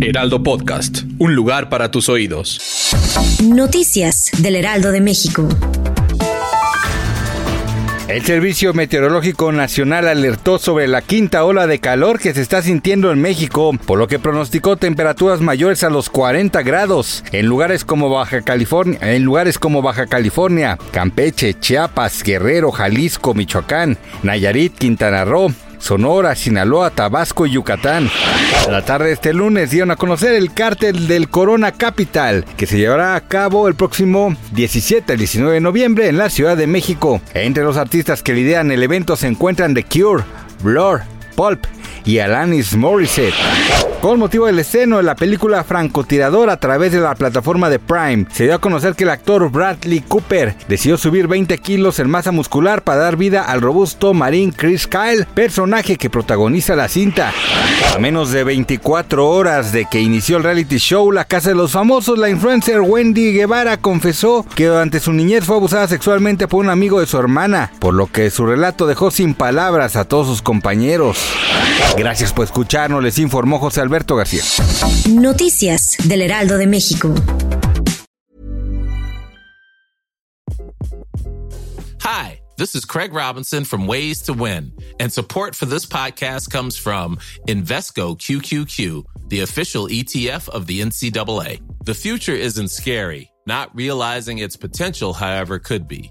Heraldo Podcast, un lugar para tus oídos. Noticias del Heraldo de México. El Servicio Meteorológico Nacional alertó sobre la quinta ola de calor que se está sintiendo en México, por lo que pronosticó temperaturas mayores a los 40 grados en lugares como Baja California, en lugares como Baja California, Campeche, Chiapas, Guerrero, Jalisco, Michoacán, Nayarit, Quintana Roo, Sonora, Sinaloa, Tabasco y Yucatán. La tarde de este lunes dieron a conocer el cártel del Corona Capital, que se llevará a cabo el próximo 17 al 19 de noviembre en la Ciudad de México. Entre los artistas que lideran el evento se encuentran The Cure, Blur, Pulp y Alanis Morissette. Con motivo del estreno de la película Francotirador a través de la plataforma de Prime, se dio a conocer que el actor Bradley Cooper decidió subir 20 kilos en masa muscular para dar vida al robusto marín Chris Kyle, personaje que protagoniza la cinta. A menos de 24 horas de que inició el reality show La Casa de los Famosos, la influencer Wendy Guevara confesó que durante su niñez fue abusada sexualmente por un amigo de su hermana, por lo que su relato dejó sin palabras a todos sus compañeros. Gracias por escucharnos, les informó José Alberto García. Noticias del Heraldo de México. Hi, this is Craig Robinson from Ways to Win, and support for this podcast comes from Invesco QQQ, the official ETF of the NCAA. The future isn't scary. Not realizing its potential, however, could be.